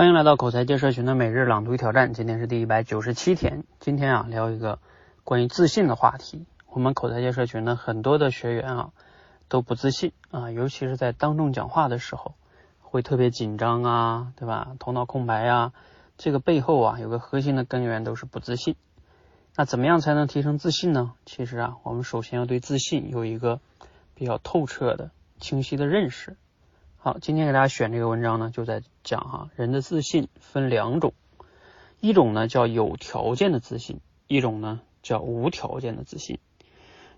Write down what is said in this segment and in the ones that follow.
欢迎来到口才界社群的每日朗读挑战，今天是第一百九十七天。今天啊，聊一个关于自信的话题。我们口才界社群呢，很多的学员啊都不自信啊，尤其是在当众讲话的时候，会特别紧张啊，对吧？头脑空白呀，这个背后啊有个核心的根源都是不自信。那怎么样才能提升自信呢？其实啊，我们首先要对自信有一个比较透彻的、清晰的认识。好，今天给大家选这个文章呢，就在讲哈，人的自信分两种，一种呢叫有条件的自信，一种呢叫无条件的自信。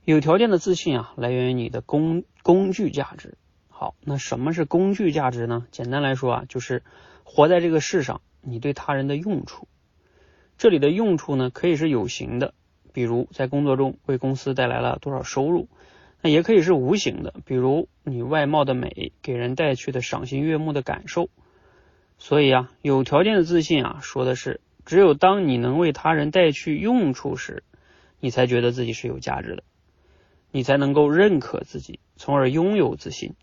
有条件的自信啊，来源于你的工工具价值。好，那什么是工具价值呢？简单来说啊，就是活在这个世上，你对他人的用处。这里的用处呢，可以是有形的，比如在工作中为公司带来了多少收入。那也可以是无形的，比如你外貌的美给人带去的赏心悦目的感受。所以啊，有条件的自信啊，说的是只有当你能为他人带去用处时，你才觉得自己是有价值的，你才能够认可自己，从而拥有自信。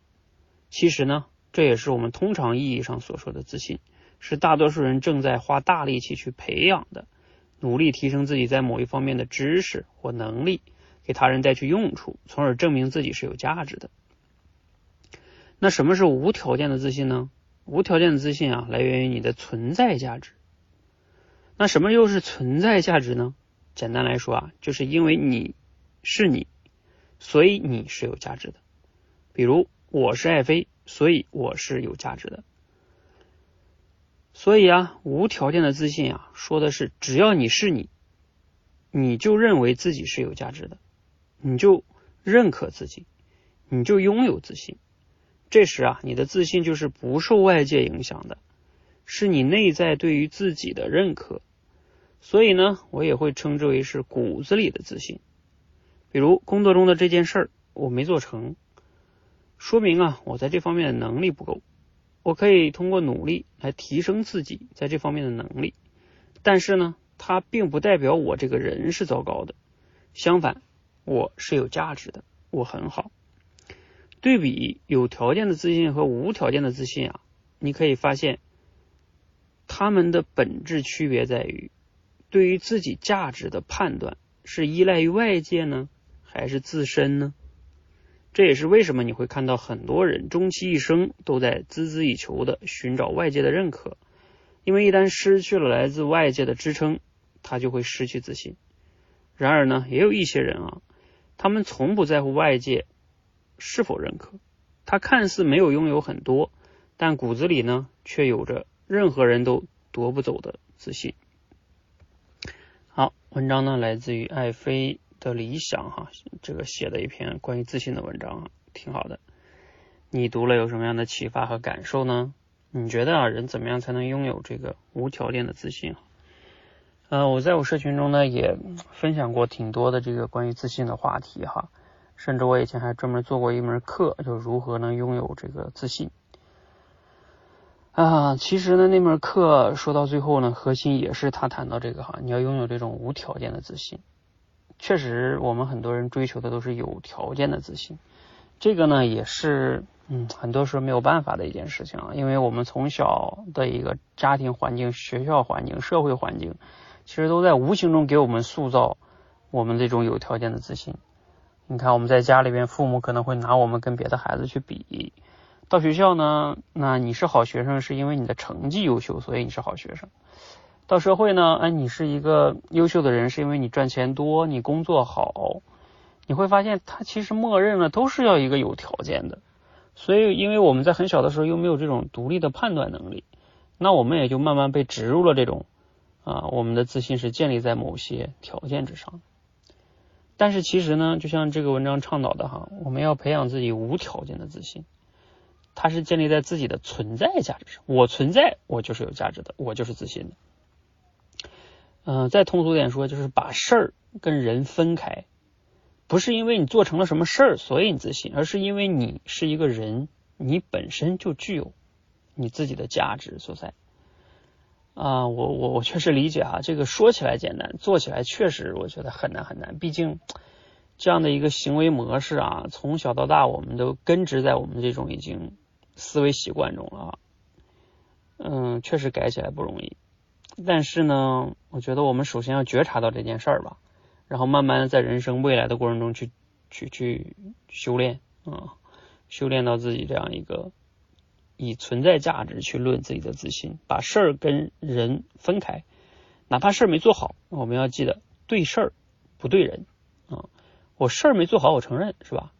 其实呢，这也是我们通常意义上所说的自信，是大多数人正在花大力气去培养的，努力提升自己在某一方面的知识或能力。给他人带去用处，从而证明自己是有价值的。那什么是无条件的自信呢？无条件的自信啊，来源于你的存在价值。那什么又是存在价值呢？简单来说啊，就是因为你是你，所以你是有价值的。比如我是爱妃，所以我是有价值的。所以啊，无条件的自信啊，说的是只要你是你，你就认为自己是有价值的。你就认可自己，你就拥有自信。这时啊，你的自信就是不受外界影响的，是你内在对于自己的认可。所以呢，我也会称之为是骨子里的自信。比如工作中的这件事儿我没做成，说明啊，我在这方面的能力不够。我可以通过努力来提升自己在这方面的能力，但是呢，它并不代表我这个人是糟糕的。相反。我是有价值的，我很好。对比有条件的自信和无条件的自信啊，你可以发现，他们的本质区别在于，对于自己价值的判断是依赖于外界呢，还是自身呢？这也是为什么你会看到很多人终其一生都在孜孜以求的寻找外界的认可，因为一旦失去了来自外界的支撑，他就会失去自信。然而呢，也有一些人啊。他们从不在乎外界是否认可，他看似没有拥有很多，但骨子里呢，却有着任何人都夺不走的自信。好，文章呢来自于爱妃的理想哈，这个写的一篇关于自信的文章啊，挺好的。你读了有什么样的启发和感受呢？你觉得啊，人怎么样才能拥有这个无条件的自信？嗯，我在我社群中呢也分享过挺多的这个关于自信的话题哈，甚至我以前还专门做过一门课，就如何能拥有这个自信啊。其实呢，那门课说到最后呢，核心也是他谈到这个哈，你要拥有这种无条件的自信。确实，我们很多人追求的都是有条件的自信，这个呢也是嗯，很多时候没有办法的一件事情啊，因为我们从小的一个家庭环境、学校环境、社会环境。其实都在无形中给我们塑造我们这种有条件的自信。你看，我们在家里边，父母可能会拿我们跟别的孩子去比；到学校呢，那你是好学生，是因为你的成绩优秀，所以你是好学生；到社会呢，哎，你是一个优秀的人，是因为你赚钱多，你工作好。你会发现，他其实默认了都是要一个有条件的。所以，因为我们在很小的时候又没有这种独立的判断能力，那我们也就慢慢被植入了这种。啊，我们的自信是建立在某些条件之上，但是其实呢，就像这个文章倡导的哈，我们要培养自己无条件的自信，它是建立在自己的存在价值上。我存在，我就是有价值的，我就是自信的。嗯，再通俗点说，就是把事儿跟人分开，不是因为你做成了什么事儿所以你自信，而是因为你是一个人，你本身就具有你自己的价值所在。啊，我我我确实理解哈，这个说起来简单，做起来确实我觉得很难很难。毕竟这样的一个行为模式啊，从小到大我们都根植在我们这种已经思维习惯中了。嗯，确实改起来不容易。但是呢，我觉得我们首先要觉察到这件事儿吧，然后慢慢的在人生未来的过程中去去去修炼啊，修炼到自己这样一个以存在价值去论自己的自信，把事儿跟人分开，哪怕事儿没做好，我们要记得对事儿不对人啊。我事儿没做好，我承认是吧？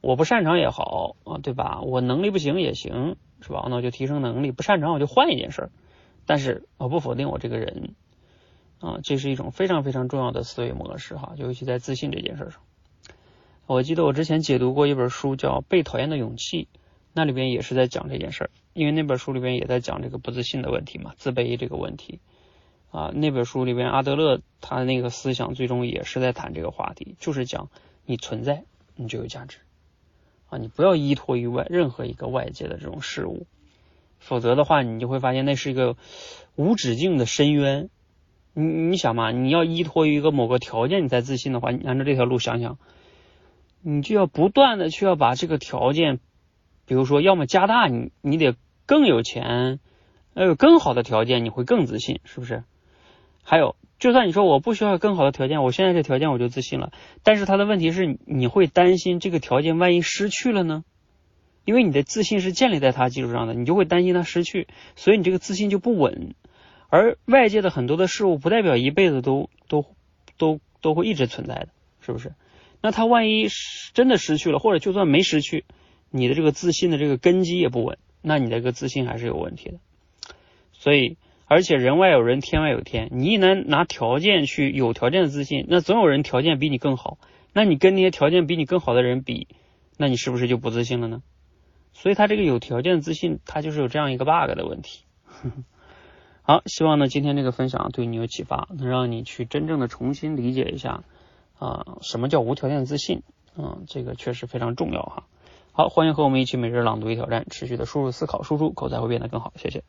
我不擅长也好啊，对吧？我能力不行也行是吧？那我就提升能力，不擅长我就换一件事儿。但是我不否定我这个人啊，这是一种非常非常重要的思维模式哈，尤其在自信这件事上。我记得我之前解读过一本书叫《被讨厌的勇气》，那里边也是在讲这件事儿，因为那本书里边也在讲这个不自信的问题嘛，自卑这个问题啊。那本书里边阿德勒他那个思想最终也是在谈这个话题，就是讲你存在你就有价值啊，你不要依托于外任何一个外界的这种事物。否则的话，你就会发现那是一个无止境的深渊。你你想嘛，你要依托于一个某个条件，你才自信的话，你按照这条路想想，你就要不断的去要把这个条件，比如说要么加大，你你得更有钱，要有更好的条件，你会更自信，是不是？还有，就算你说我不需要更好的条件，我现在这条件我就自信了，但是他的问题是，你会担心这个条件万一失去了呢？因为你的自信是建立在它基础上的，你就会担心它失去，所以你这个自信就不稳。而外界的很多的事物不代表一辈子都都都都会一直存在的，是不是？那他万一真的失去了，或者就算没失去，你的这个自信的这个根基也不稳，那你这个自信还是有问题的。所以，而且人外有人，天外有天，你一能拿条件去有条件的自信，那总有人条件比你更好，那你跟那些条件比你更好的人比，那你是不是就不自信了呢？所以，他这个有条件的自信，他就是有这样一个 bug 的问题。好，希望呢今天这个分享对你有启发，能让你去真正的重新理解一下啊什么叫无条件自信。嗯，这个确实非常重要哈。好，欢迎和我们一起每日朗读一挑战，持续的输入思考输出，口才会变得更好。谢谢。